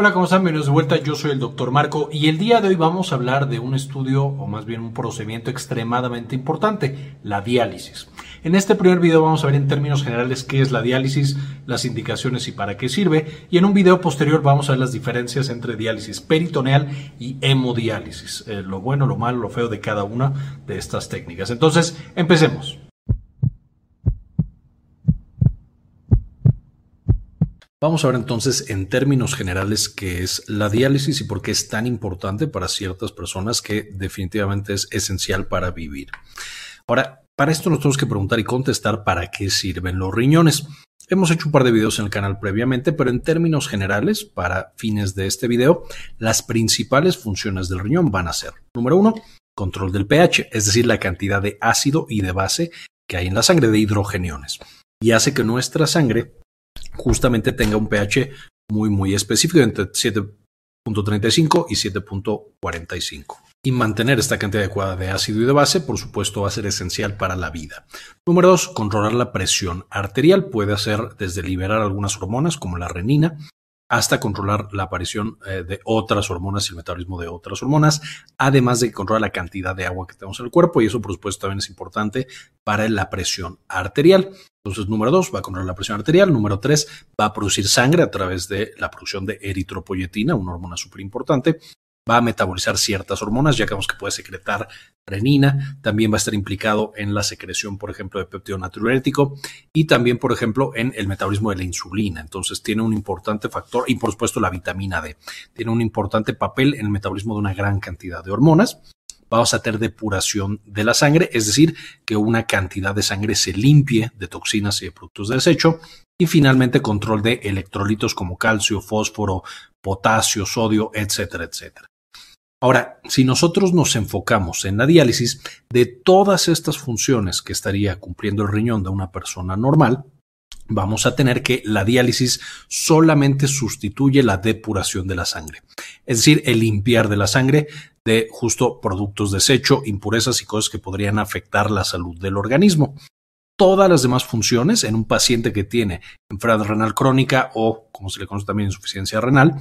Hola, ¿cómo están? Bienvenidos de vuelta. Yo soy el doctor Marco y el día de hoy vamos a hablar de un estudio o más bien un procedimiento extremadamente importante, la diálisis. En este primer video vamos a ver en términos generales qué es la diálisis, las indicaciones y para qué sirve y en un video posterior vamos a ver las diferencias entre diálisis peritoneal y hemodiálisis, eh, lo bueno, lo malo, lo feo de cada una de estas técnicas. Entonces, empecemos. Vamos a ver entonces en términos generales qué es la diálisis y por qué es tan importante para ciertas personas que definitivamente es esencial para vivir. Ahora, para esto nos tenemos que preguntar y contestar para qué sirven los riñones. Hemos hecho un par de videos en el canal previamente, pero en términos generales, para fines de este video, las principales funciones del riñón van a ser, número uno, control del pH, es decir, la cantidad de ácido y de base que hay en la sangre de hidrogeniones, y hace que nuestra sangre justamente tenga un pH muy, muy específico entre 7.35 y 7.45. Y mantener esta cantidad adecuada de ácido y de base, por supuesto, va a ser esencial para la vida. Número dos, controlar la presión arterial. Puede hacer desde liberar algunas hormonas como la renina, hasta controlar la aparición eh, de otras hormonas y el metabolismo de otras hormonas, además de controlar la cantidad de agua que tenemos en el cuerpo y eso por supuesto también es importante para la presión arterial. Entonces, número dos, va a controlar la presión arterial. Número tres, va a producir sangre a través de la producción de eritropoyetina, una hormona súper importante va a metabolizar ciertas hormonas, ya que vemos que puede secretar renina, también va a estar implicado en la secreción, por ejemplo, de péptido natriurético y también, por ejemplo, en el metabolismo de la insulina. Entonces, tiene un importante factor y, por supuesto, la vitamina D. Tiene un importante papel en el metabolismo de una gran cantidad de hormonas vamos a tener depuración de la sangre, es decir, que una cantidad de sangre se limpie de toxinas y de productos de desecho. Y finalmente, control de electrolitos como calcio, fósforo, potasio, sodio, etcétera, etcétera. Ahora, si nosotros nos enfocamos en la diálisis, de todas estas funciones que estaría cumpliendo el riñón de una persona normal, vamos a tener que la diálisis solamente sustituye la depuración de la sangre, es decir, el limpiar de la sangre de justo productos desecho, impurezas y cosas que podrían afectar la salud del organismo. Todas las demás funciones en un paciente que tiene enfermedad renal crónica o, como se le conoce también, insuficiencia renal,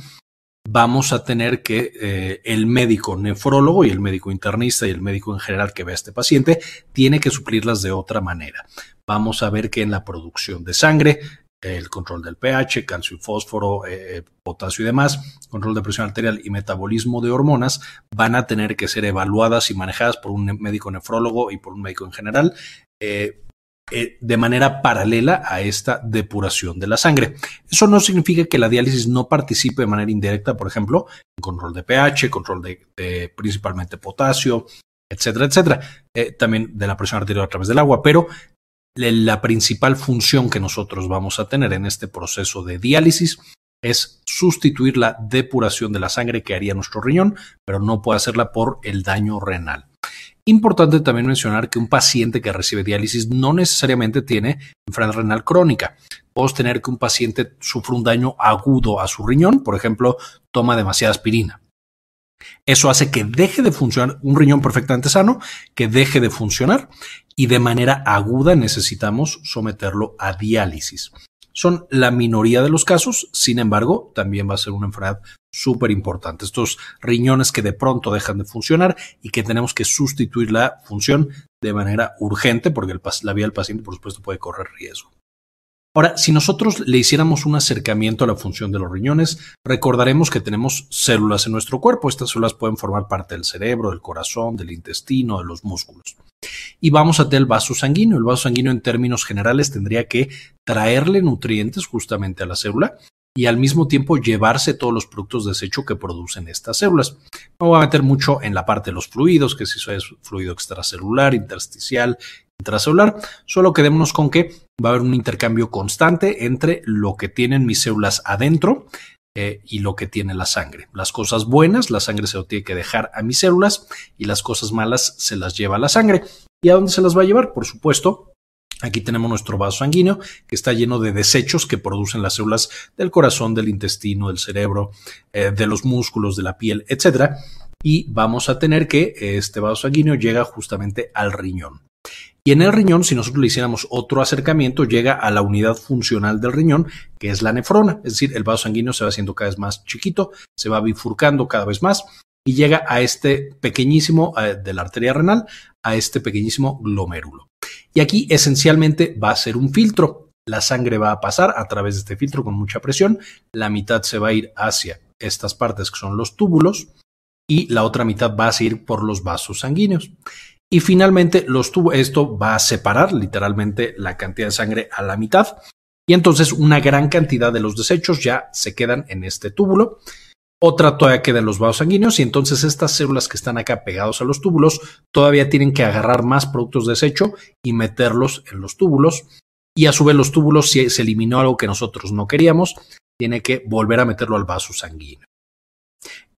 vamos a tener que eh, el médico nefrólogo y el médico internista y el médico en general que ve a este paciente tiene que suplirlas de otra manera. Vamos a ver que en la producción de sangre, el control del pH, calcio y fósforo, eh, potasio y demás, control de presión arterial y metabolismo de hormonas van a tener que ser evaluadas y manejadas por un médico nefrólogo y por un médico en general. Eh, eh, de manera paralela a esta depuración de la sangre. Eso no significa que la diálisis no participe de manera indirecta, por ejemplo, en control de pH, control de, principalmente potasio, etcétera, etcétera, eh, también de la presión arterial a través del agua, pero la principal función que nosotros vamos a tener en este proceso de diálisis es sustituir la depuración de la sangre que haría nuestro riñón, pero no puede hacerla por el daño renal. Importante también mencionar que un paciente que recibe diálisis no necesariamente tiene enfermedad renal crónica. Podemos tener que un paciente sufre un daño agudo a su riñón, por ejemplo, toma demasiada aspirina. Eso hace que deje de funcionar un riñón perfectamente sano, que deje de funcionar y de manera aguda necesitamos someterlo a diálisis. Son la minoría de los casos, sin embargo, también va a ser una enfermedad súper importante. Estos riñones que de pronto dejan de funcionar y que tenemos que sustituir la función de manera urgente porque la vida del paciente, por supuesto, puede correr riesgo. Ahora, si nosotros le hiciéramos un acercamiento a la función de los riñones, recordaremos que tenemos células en nuestro cuerpo. Estas células pueden formar parte del cerebro, del corazón, del intestino, de los músculos. Y vamos a tener el vaso sanguíneo. El vaso sanguíneo en términos generales tendría que traerle nutrientes justamente a la célula y al mismo tiempo llevarse todos los productos de desecho que producen estas células. No voy a meter mucho en la parte de los fluidos, que si eso es fluido extracelular, intersticial, intracelular, solo quedémonos con que va a haber un intercambio constante entre lo que tienen mis células adentro eh, y lo que tiene la sangre. Las cosas buenas, la sangre se lo tiene que dejar a mis células y las cosas malas se las lleva la sangre. ¿Y a dónde se las va a llevar? Por supuesto, Aquí tenemos nuestro vaso sanguíneo que está lleno de desechos que producen las células del corazón, del intestino, del cerebro, eh, de los músculos, de la piel, etc. Y vamos a tener que este vaso sanguíneo llega justamente al riñón. Y en el riñón, si nosotros le hiciéramos otro acercamiento, llega a la unidad funcional del riñón, que es la nefrona, es decir, el vaso sanguíneo se va haciendo cada vez más chiquito, se va bifurcando cada vez más y llega a este pequeñísimo, eh, de la arteria renal, a este pequeñísimo glomérulo. Y aquí esencialmente va a ser un filtro. La sangre va a pasar a través de este filtro con mucha presión, la mitad se va a ir hacia estas partes que son los túbulos y la otra mitad va a seguir por los vasos sanguíneos. Y finalmente los esto va a separar literalmente la cantidad de sangre a la mitad y entonces una gran cantidad de los desechos ya se quedan en este túbulo otra todavía queda en los vasos sanguíneos y entonces estas células que están acá pegados a los túbulos todavía tienen que agarrar más productos de desecho y meterlos en los túbulos. Y a su vez los túbulos, si se eliminó algo que nosotros no queríamos, tiene que volver a meterlo al vaso sanguíneo.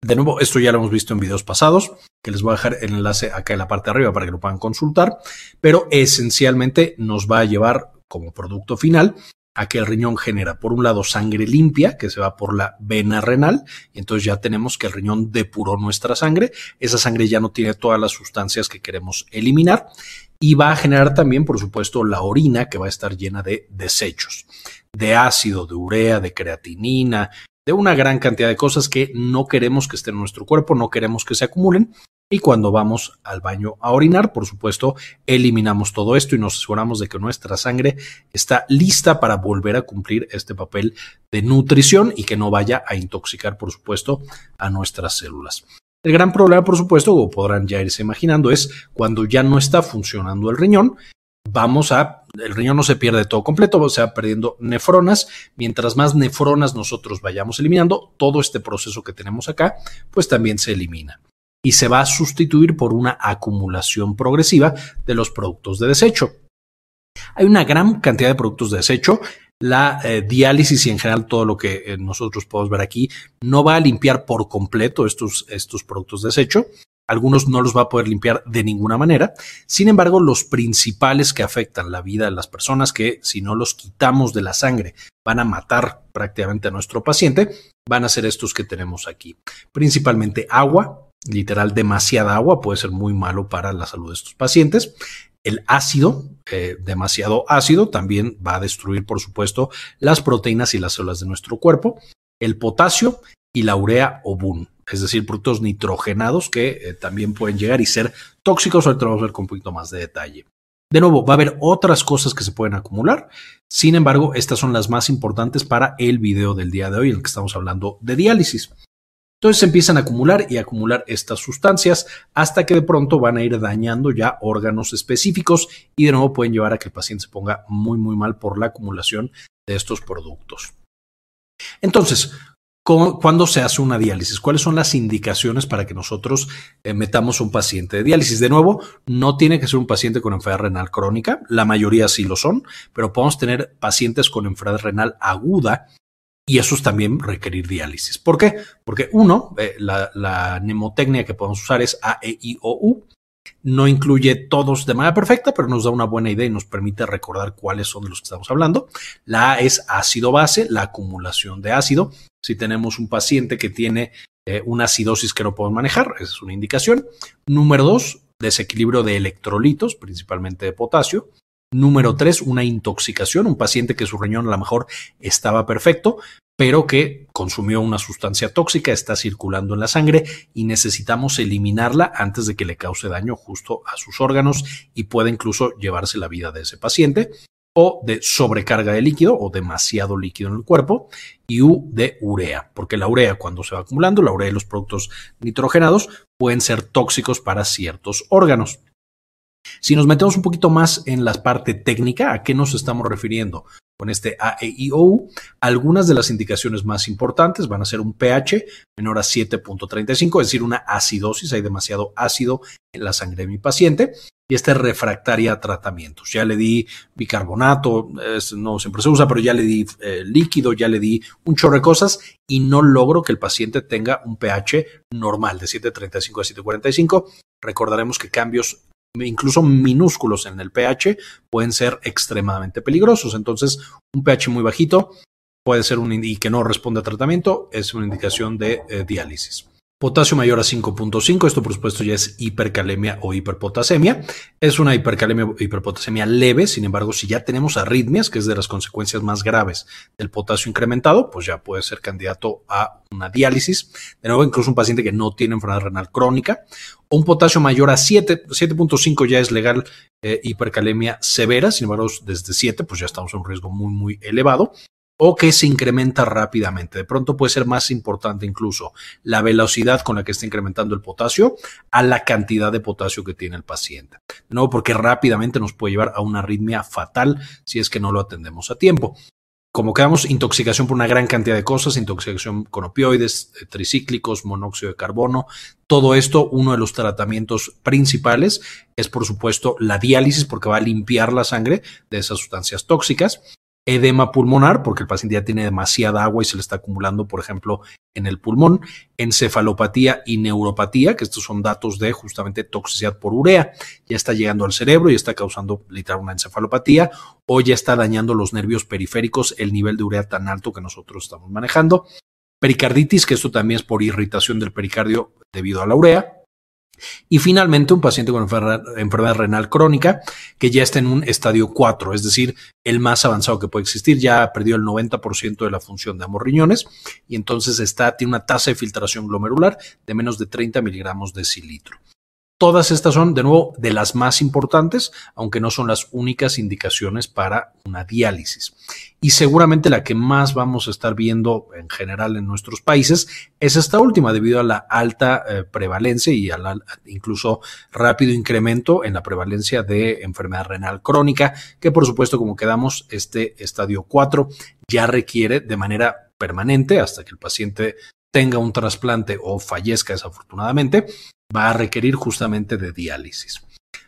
De nuevo, esto ya lo hemos visto en videos pasados, que les voy a dejar el enlace acá en la parte de arriba para que lo puedan consultar, pero esencialmente nos va a llevar como producto final a que el riñón genera, por un lado, sangre limpia, que se va por la vena renal, y entonces ya tenemos que el riñón depuró nuestra sangre, esa sangre ya no tiene todas las sustancias que queremos eliminar, y va a generar también, por supuesto, la orina, que va a estar llena de desechos, de ácido, de urea, de creatinina, de una gran cantidad de cosas que no queremos que estén en nuestro cuerpo, no queremos que se acumulen, y cuando vamos al baño a orinar, por supuesto, eliminamos todo esto y nos aseguramos de que nuestra sangre está lista para volver a cumplir este papel de nutrición y que no vaya a intoxicar, por supuesto, a nuestras células. El gran problema, por supuesto, como podrán ya irse imaginando, es cuando ya no está funcionando el riñón, vamos a, el riñón no se pierde todo completo, se va perdiendo nefronas. Mientras más nefronas nosotros vayamos eliminando, todo este proceso que tenemos acá, pues también se elimina y se va a sustituir por una acumulación progresiva de los productos de desecho. Hay una gran cantidad de productos de desecho. La eh, diálisis y en general todo lo que eh, nosotros podemos ver aquí no va a limpiar por completo estos, estos productos de desecho. Algunos no los va a poder limpiar de ninguna manera. Sin embargo, los principales que afectan la vida de las personas, que si no los quitamos de la sangre van a matar prácticamente a nuestro paciente, van a ser estos que tenemos aquí. Principalmente agua, literal demasiada agua puede ser muy malo para la salud de estos pacientes. El ácido, eh, demasiado ácido, también va a destruir, por supuesto, las proteínas y las células de nuestro cuerpo. El potasio y la urea o BUN, es decir, productos nitrogenados que eh, también pueden llegar y ser tóxicos. Ahorita vamos a ver con un poquito más de detalle. De nuevo, va a haber otras cosas que se pueden acumular. Sin embargo, estas son las más importantes para el video del día de hoy, en el que estamos hablando de diálisis. Entonces se empiezan a acumular y acumular estas sustancias hasta que de pronto van a ir dañando ya órganos específicos y de nuevo pueden llevar a que el paciente se ponga muy muy mal por la acumulación de estos productos. Entonces, ¿cuándo se hace una diálisis? ¿Cuáles son las indicaciones para que nosotros eh, metamos un paciente de diálisis? De nuevo, no tiene que ser un paciente con enfermedad renal crónica, la mayoría sí lo son, pero podemos tener pacientes con enfermedad renal aguda y esos también requerir diálisis. ¿Por qué? Porque uno, eh, la, la, mnemotecnia que podemos usar es A, E, I, O, U. No incluye todos de manera perfecta, pero nos da una buena idea y nos permite recordar cuáles son de los que estamos hablando. La A es ácido base, la acumulación de ácido. Si tenemos un paciente que tiene eh, una acidosis que no podemos manejar, esa es una indicación. Número dos, desequilibrio de electrolitos, principalmente de potasio. Número tres, una intoxicación, un paciente que su riñón a lo mejor estaba perfecto, pero que consumió una sustancia tóxica, está circulando en la sangre y necesitamos eliminarla antes de que le cause daño justo a sus órganos y pueda incluso llevarse la vida de ese paciente o de sobrecarga de líquido o demasiado líquido en el cuerpo y U de urea, porque la urea cuando se va acumulando, la urea y los productos nitrogenados pueden ser tóxicos para ciertos órganos. Si nos metemos un poquito más en la parte técnica, ¿a qué nos estamos refiriendo? Con este AEIO, algunas de las indicaciones más importantes van a ser un pH menor a 7.35, es decir, una acidosis, hay demasiado ácido en la sangre de mi paciente, y esta es refractaria a tratamientos. Ya le di bicarbonato, no siempre se usa, pero ya le di eh, líquido, ya le di un chorro de cosas y no logro que el paciente tenga un pH normal de 7.35 a 7.45. Recordaremos que cambios incluso minúsculos en el pH pueden ser extremadamente peligrosos. Entonces, un pH muy bajito puede ser un y que no responde a tratamiento es una indicación de eh, diálisis. Potasio mayor a 5.5, esto por supuesto ya es hipercalemia o hiperpotasemia. Es una hipercalemia o hiperpotasemia leve, sin embargo, si ya tenemos arritmias, que es de las consecuencias más graves del potasio incrementado, pues ya puede ser candidato a una diálisis. De nuevo, incluso un paciente que no tiene enfermedad renal crónica. Un potasio mayor a 7, 7.5 ya es legal eh, hipercalemia severa, sin embargo, desde 7 pues ya estamos en un riesgo muy, muy elevado o que se incrementa rápidamente. De pronto puede ser más importante incluso la velocidad con la que está incrementando el potasio a la cantidad de potasio que tiene el paciente. De nuevo, porque rápidamente nos puede llevar a una arritmia fatal si es que no lo atendemos a tiempo. Como quedamos, intoxicación por una gran cantidad de cosas, intoxicación con opioides, eh, tricíclicos, monóxido de carbono, todo esto, uno de los tratamientos principales es, por supuesto, la diálisis, porque va a limpiar la sangre de esas sustancias tóxicas edema pulmonar, porque el paciente ya tiene demasiada agua y se le está acumulando, por ejemplo, en el pulmón, encefalopatía y neuropatía, que estos son datos de justamente toxicidad por urea, ya está llegando al cerebro y está causando literal una encefalopatía, o ya está dañando los nervios periféricos, el nivel de urea tan alto que nosotros estamos manejando. Pericarditis, que esto también es por irritación del pericardio debido a la urea, y finalmente, un paciente con enfermedad renal crónica que ya está en un estadio 4, es decir, el más avanzado que puede existir, ya perdió el 90% de la función de ambos riñones y entonces está, tiene una tasa de filtración glomerular de menos de 30 miligramos de cilitro. Todas estas son, de nuevo, de las más importantes, aunque no son las únicas indicaciones para una diálisis. Y seguramente la que más vamos a estar viendo en general en nuestros países es esta última, debido a la alta eh, prevalencia y al incluso rápido incremento en la prevalencia de enfermedad renal crónica, que por supuesto, como quedamos, este estadio 4 ya requiere de manera permanente hasta que el paciente tenga un trasplante o fallezca desafortunadamente, va a requerir justamente de diálisis.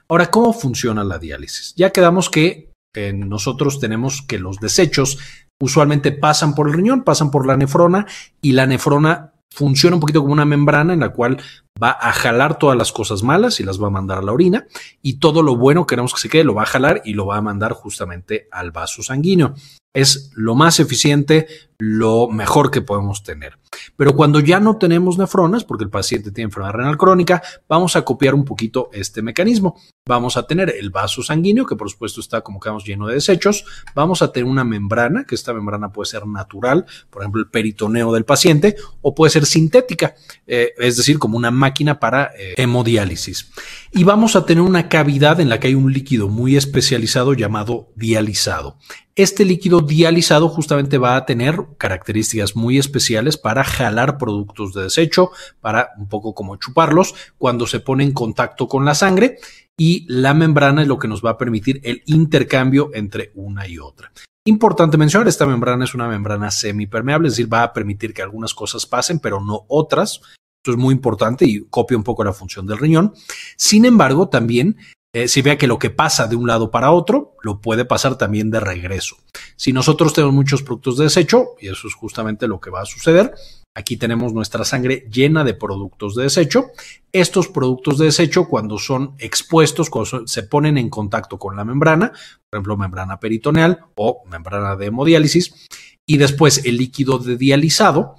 Ahora, ¿cómo funciona la diálisis? Ya quedamos que eh, nosotros tenemos que los desechos usualmente pasan por el riñón, pasan por la nefrona y la nefrona funciona un poquito como una membrana en la cual va a jalar todas las cosas malas y las va a mandar a la orina y todo lo bueno queremos que se quede lo va a jalar y lo va a mandar justamente al vaso sanguíneo. Es lo más eficiente, lo mejor que podemos tener. Pero cuando ya no tenemos nefronas, porque el paciente tiene enfermedad renal crónica, vamos a copiar un poquito este mecanismo. Vamos a tener el vaso sanguíneo, que por supuesto está como que lleno de desechos. Vamos a tener una membrana, que esta membrana puede ser natural, por ejemplo, el peritoneo del paciente, o puede ser sintética, eh, es decir, como una máquina para eh, hemodiálisis. Y vamos a tener una cavidad en la que hay un líquido muy especializado llamado dializado. Este líquido dializado justamente va a tener características muy especiales para jalar productos de desecho, para un poco como chuparlos cuando se pone en contacto con la sangre y la membrana es lo que nos va a permitir el intercambio entre una y otra. Importante mencionar, esta membrana es una membrana semipermeable, es decir, va a permitir que algunas cosas pasen, pero no otras. Esto es muy importante y copia un poco la función del riñón. Sin embargo, también eh, si vea que lo que pasa de un lado para otro, lo puede pasar también de regreso. Si nosotros tenemos muchos productos de desecho, y eso es justamente lo que va a suceder, aquí tenemos nuestra sangre llena de productos de desecho. Estos productos de desecho, cuando son expuestos, cuando se ponen en contacto con la membrana, por ejemplo, membrana peritoneal o membrana de hemodiálisis, y después el líquido de dializado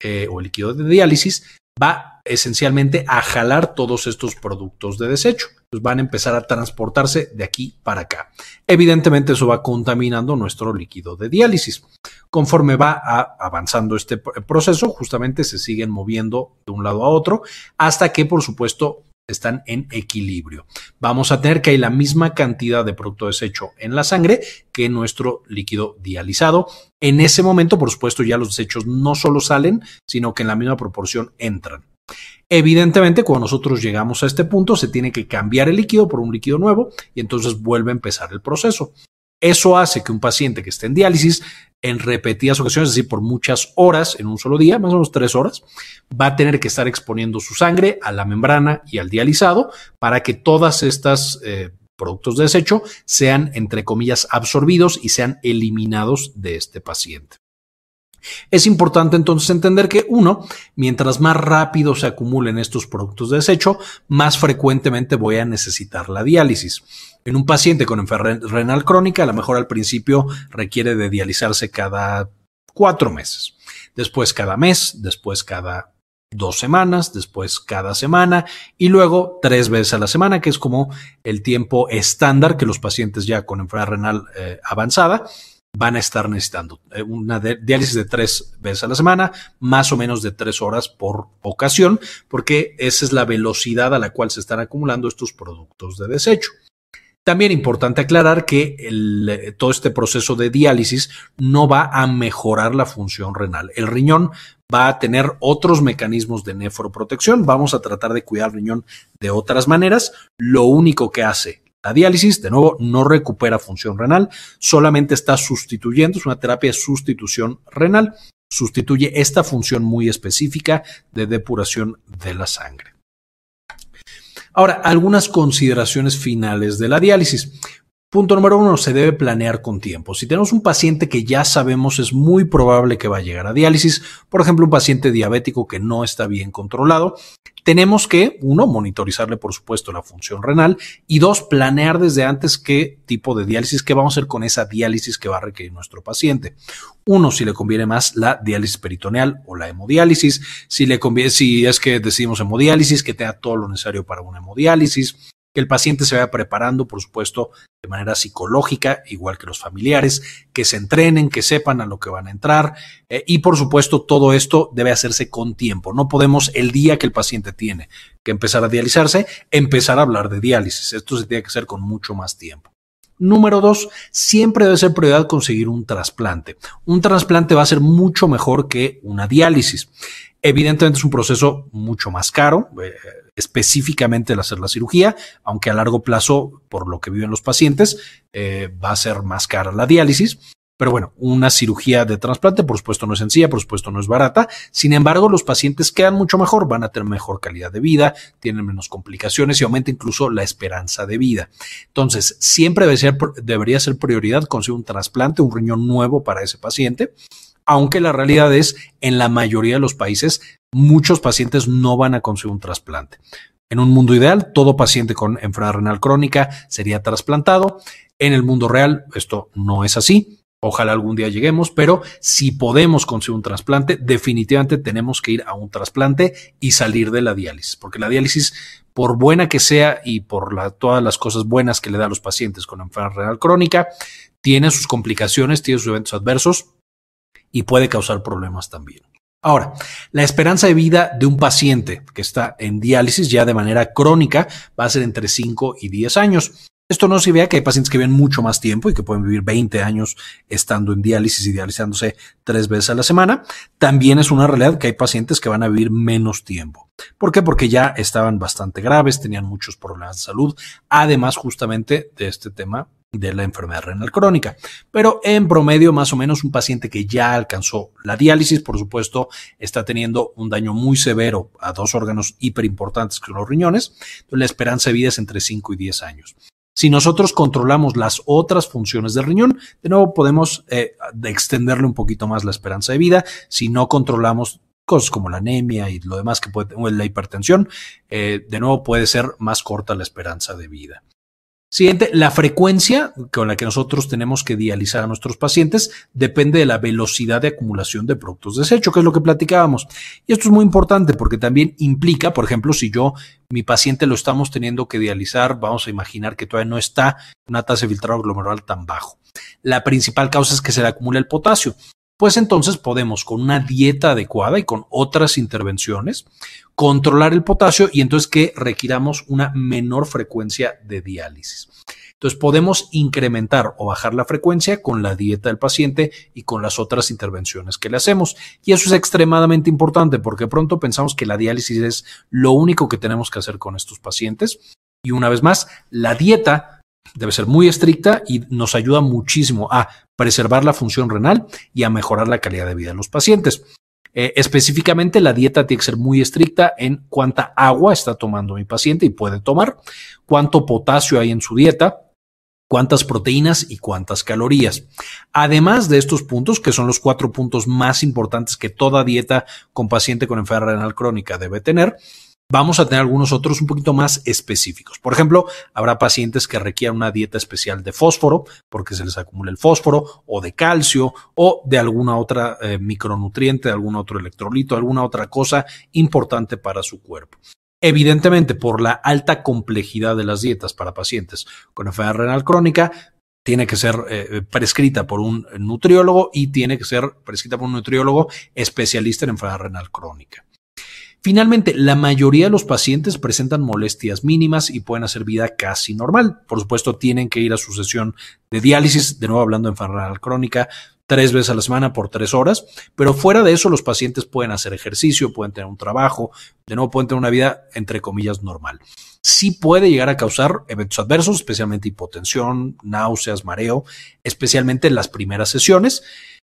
eh, o el líquido de diálisis va esencialmente a jalar todos estos productos de desecho. Pues van a empezar a transportarse de aquí para acá. Evidentemente eso va contaminando nuestro líquido de diálisis. Conforme va avanzando este proceso, justamente se siguen moviendo de un lado a otro hasta que, por supuesto, están en equilibrio. Vamos a tener que hay la misma cantidad de producto desecho en la sangre que nuestro líquido dializado. En ese momento, por supuesto, ya los desechos no solo salen, sino que en la misma proporción entran. Evidentemente, cuando nosotros llegamos a este punto, se tiene que cambiar el líquido por un líquido nuevo y entonces vuelve a empezar el proceso. Eso hace que un paciente que esté en diálisis en repetidas ocasiones, es decir, por muchas horas en un solo día, más o menos tres horas, va a tener que estar exponiendo su sangre a la membrana y al dializado para que todas estas eh, productos de desecho sean, entre comillas, absorbidos y sean eliminados de este paciente. Es importante entonces entender que uno, mientras más rápido se acumulen estos productos de desecho, más frecuentemente voy a necesitar la diálisis. En un paciente con enfermedad renal crónica, a lo mejor al principio requiere de dializarse cada cuatro meses, después cada mes, después cada dos semanas, después cada semana y luego tres veces a la semana, que es como el tiempo estándar que los pacientes ya con enfermedad renal eh, avanzada van a estar necesitando. Eh, una diálisis de tres veces a la semana, más o menos de tres horas por ocasión, porque esa es la velocidad a la cual se están acumulando estos productos de desecho. También importante aclarar que eh, todo este proceso de diálisis no va a mejorar la función renal. El riñón va a tener otros mecanismos de nefroprotección. Vamos a tratar de cuidar el riñón de otras maneras. Lo único que hace la diálisis, de nuevo, no recupera función renal, solamente está sustituyendo, es una terapia de sustitución renal, sustituye esta función muy específica de depuración de la sangre. Ahora, algunas consideraciones finales de la diálisis. Punto número uno, se debe planear con tiempo. Si tenemos un paciente que ya sabemos es muy probable que va a llegar a diálisis, por ejemplo, un paciente diabético que no está bien controlado, tenemos que, uno, monitorizarle, por supuesto, la función renal y dos, planear desde antes qué tipo de diálisis, qué vamos a hacer con esa diálisis que va a requerir nuestro paciente. Uno, si le conviene más la diálisis peritoneal o la hemodiálisis, si le conviene, si es que decidimos hemodiálisis, que tenga todo lo necesario para una hemodiálisis, que el paciente se vaya preparando, por supuesto, de manera psicológica, igual que los familiares, que se entrenen, que sepan a lo que van a entrar. Eh, y por supuesto, todo esto debe hacerse con tiempo. No podemos el día que el paciente tiene que empezar a dializarse, empezar a hablar de diálisis. Esto se tiene que hacer con mucho más tiempo. Número dos, siempre debe ser prioridad conseguir un trasplante. Un trasplante va a ser mucho mejor que una diálisis. Evidentemente es un proceso mucho más caro, eh, específicamente el hacer la cirugía, aunque a largo plazo, por lo que viven los pacientes, eh, va a ser más cara la diálisis. Pero bueno, una cirugía de trasplante, por supuesto, no es sencilla, por supuesto, no es barata. Sin embargo, los pacientes quedan mucho mejor, van a tener mejor calidad de vida, tienen menos complicaciones y aumenta incluso la esperanza de vida. Entonces, siempre debe ser, debería ser prioridad conseguir un trasplante, un riñón nuevo para ese paciente aunque la realidad es, en la mayoría de los países, muchos pacientes no van a conseguir un trasplante. En un mundo ideal, todo paciente con enfermedad renal crónica sería trasplantado. En el mundo real, esto no es así. Ojalá algún día lleguemos, pero si podemos conseguir un trasplante, definitivamente tenemos que ir a un trasplante y salir de la diálisis, porque la diálisis, por buena que sea y por todas las cosas buenas que le da a los pacientes con enfermedad renal crónica, tiene sus complicaciones, tiene sus eventos adversos y puede causar problemas también. Ahora, la esperanza de vida de un paciente que está en diálisis ya de manera crónica va a ser entre 5 y 10 años. Esto no significa que hay pacientes que viven mucho más tiempo y que pueden vivir 20 años estando en diálisis y dializándose tres veces a la semana. También es una realidad que hay pacientes que van a vivir menos tiempo. ¿Por qué? Porque ya estaban bastante graves, tenían muchos problemas de salud, además justamente de este tema de la enfermedad renal crónica. Pero en promedio, más o menos, un paciente que ya alcanzó la diálisis, por supuesto, está teniendo un daño muy severo a dos órganos hiperimportantes que son los riñones. La esperanza de vida es entre 5 y 10 años. Si nosotros controlamos las otras funciones del riñón, de nuevo podemos eh, extenderle un poquito más la esperanza de vida. Si no controlamos cosas como la anemia y lo demás que puede, la hipertensión, eh, de nuevo puede ser más corta la esperanza de vida. Siguiente, la frecuencia con la que nosotros tenemos que dializar a nuestros pacientes depende de la velocidad de acumulación de productos de desecho, que es lo que platicábamos. Y esto es muy importante porque también implica, por ejemplo, si yo, mi paciente lo estamos teniendo que dializar, vamos a imaginar que todavía no está una tasa de filtrado glomerular tan bajo. La principal causa es que se le acumula el potasio pues entonces podemos con una dieta adecuada y con otras intervenciones controlar el potasio y entonces que requiramos una menor frecuencia de diálisis. Entonces podemos incrementar o bajar la frecuencia con la dieta del paciente y con las otras intervenciones que le hacemos. Y eso es extremadamente importante porque pronto pensamos que la diálisis es lo único que tenemos que hacer con estos pacientes. Y una vez más, la dieta debe ser muy estricta y nos ayuda muchísimo a preservar la función renal y a mejorar la calidad de vida de los pacientes. Eh, específicamente, la dieta tiene que ser muy estricta en cuánta agua está tomando mi paciente y puede tomar, cuánto potasio hay en su dieta, cuántas proteínas y cuántas calorías. Además de estos puntos, que son los cuatro puntos más importantes que toda dieta con paciente con enfermedad renal crónica debe tener, vamos a tener algunos otros un poquito más específicos. Por ejemplo, habrá pacientes que requieran una dieta especial de fósforo porque se les acumula el fósforo o de calcio o de alguna otra eh, micronutriente, de algún otro electrolito, alguna otra cosa importante para su cuerpo. Evidentemente, por la alta complejidad de las dietas para pacientes con enfermedad renal crónica, tiene que ser eh, prescrita por un nutriólogo y tiene que ser prescrita por un nutriólogo especialista en enfermedad renal crónica. Finalmente, la mayoría de los pacientes presentan molestias mínimas y pueden hacer vida casi normal. Por supuesto, tienen que ir a su sesión de diálisis, de nuevo hablando de enfermedad crónica, tres veces a la semana por tres horas, pero fuera de eso los pacientes pueden hacer ejercicio, pueden tener un trabajo, de nuevo pueden tener una vida entre comillas normal. Sí puede llegar a causar eventos adversos, especialmente hipotensión, náuseas, mareo, especialmente en las primeras sesiones.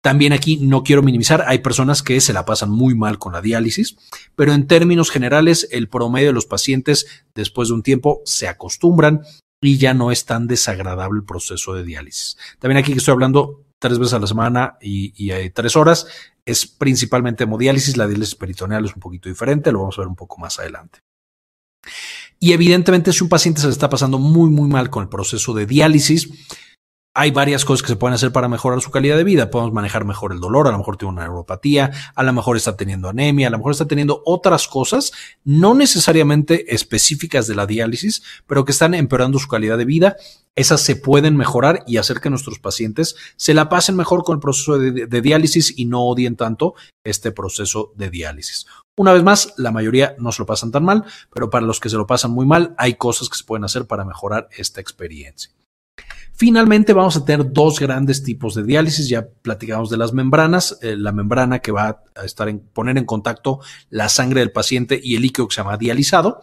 También aquí no quiero minimizar, hay personas que se la pasan muy mal con la diálisis, pero en términos generales el promedio de los pacientes después de un tiempo se acostumbran y ya no es tan desagradable el proceso de diálisis. También aquí que estoy hablando tres veces a la semana y, hay tres horas, es principalmente hemodiálisis, la diálisis peritoneal es un poquito diferente, lo vamos a ver un poco más adelante. Y evidentemente si un paciente se le está pasando muy muy mal con el proceso de diálisis, hay varias cosas que se pueden hacer para mejorar su calidad de vida. Podemos manejar mejor el dolor, a lo mejor tiene una neuropatía, a lo mejor está teniendo anemia, a lo mejor está teniendo otras cosas, no necesariamente específicas de la diálisis, pero que están empeorando su calidad de vida. Esas se pueden mejorar y hacer que nuestros pacientes se la pasen mejor con el proceso de, diálisis y no odien tanto este proceso de diálisis. Una vez más, la mayoría no se lo pasan tan mal, pero para los que se lo pasan muy mal, hay cosas que se pueden hacer para mejorar esta experiencia. Finalmente vamos a tener dos grandes tipos de diálisis. Ya platicamos de las membranas, eh, la membrana que va a estar en, poner en contacto la sangre del paciente y el líquido que se llama dializado.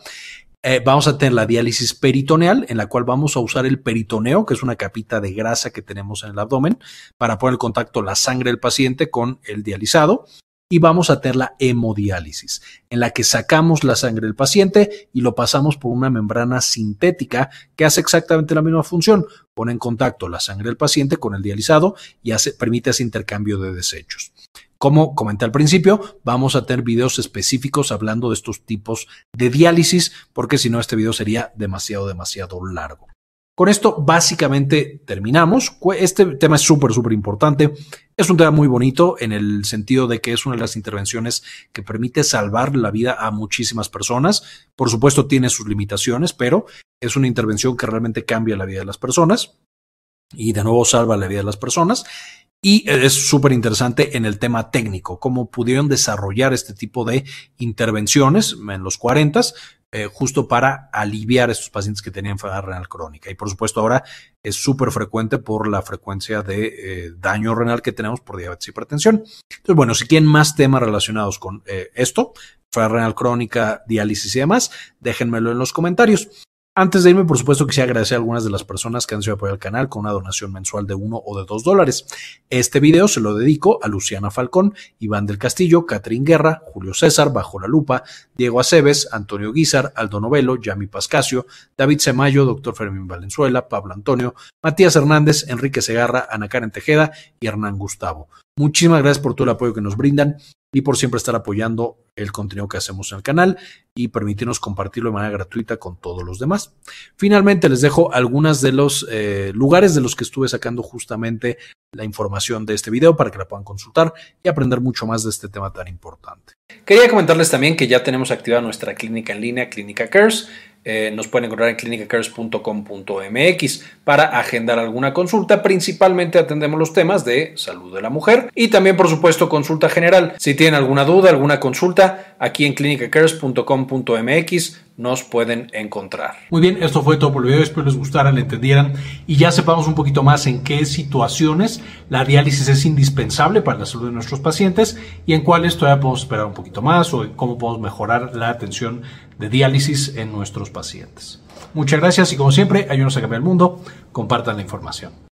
Eh, vamos a tener la diálisis peritoneal, en la cual vamos a usar el peritoneo, que es una capita de grasa que tenemos en el abdomen, para poner en contacto la sangre del paciente con el dializado y vamos a tener la hemodiálisis, en la que sacamos la sangre del paciente y lo pasamos por una membrana sintética que hace exactamente la misma función. Pone en contacto la sangre del paciente con el dializado y hace, permite ese intercambio de desechos. Como comenté al principio, vamos a tener videos específicos hablando de estos tipos de diálisis, porque si no, este video sería demasiado, demasiado largo. Con esto básicamente terminamos. Este tema es súper, súper importante. Es un tema muy bonito en el sentido de que es una de las intervenciones que permite salvar la vida a muchísimas personas. Por supuesto tiene sus limitaciones, pero es una intervención que realmente cambia la vida de las personas y de nuevo salva la vida de las personas. Y es súper interesante en el tema técnico, cómo pudieron desarrollar este tipo de intervenciones en los 40 eh, justo para aliviar a estos pacientes que tenían enfermedad renal crónica. Y por supuesto ahora es súper frecuente por la frecuencia de eh, daño renal que tenemos por diabetes y hipertensión. Entonces, bueno, si quieren más temas relacionados con eh, esto, enfermedad renal crónica, diálisis y demás, déjenmelo en los comentarios. Antes de irme, por supuesto, quisiera agradecer a algunas de las personas que han sido apoyar al canal con una donación mensual de uno o de dos dólares. Este video se lo dedico a Luciana Falcón, Iván del Castillo, Catrín Guerra, Julio César, Bajo la Lupa, Diego Aceves, Antonio Guizar, Aldo Novelo, Yami Pascasio, David Semayo, Doctor Fermín Valenzuela, Pablo Antonio, Matías Hernández, Enrique Segarra, Ana Karen Tejeda y Hernán Gustavo. Muchísimas gracias por todo el apoyo que nos brindan y por siempre estar apoyando el contenido que hacemos en el canal y permitirnos compartirlo de manera gratuita con todos los demás. Finalmente les dejo algunos de los eh, lugares de los que estuve sacando justamente la información de este video para que la puedan consultar y aprender mucho más de este tema tan importante. Quería comentarles también que ya tenemos activada nuestra clínica en línea, Clínica Cares. Eh, nos pueden encontrar en clinicacares.com.mx para agendar alguna consulta. Principalmente atendemos los temas de salud de la mujer y también, por supuesto, consulta general. Si tienen alguna duda, alguna consulta, aquí en clinicacares.com.mx nos pueden encontrar. Muy bien, esto fue todo por el video. Espero les gustara, le entendieran y ya sepamos un poquito más en qué situaciones la diálisis es indispensable para la salud de nuestros pacientes y en cuáles todavía podemos esperar un poquito más o cómo podemos mejorar la atención de diálisis en nuestros pacientes. Muchas gracias y como siempre, ayúdenos a cambiar el mundo, compartan la información.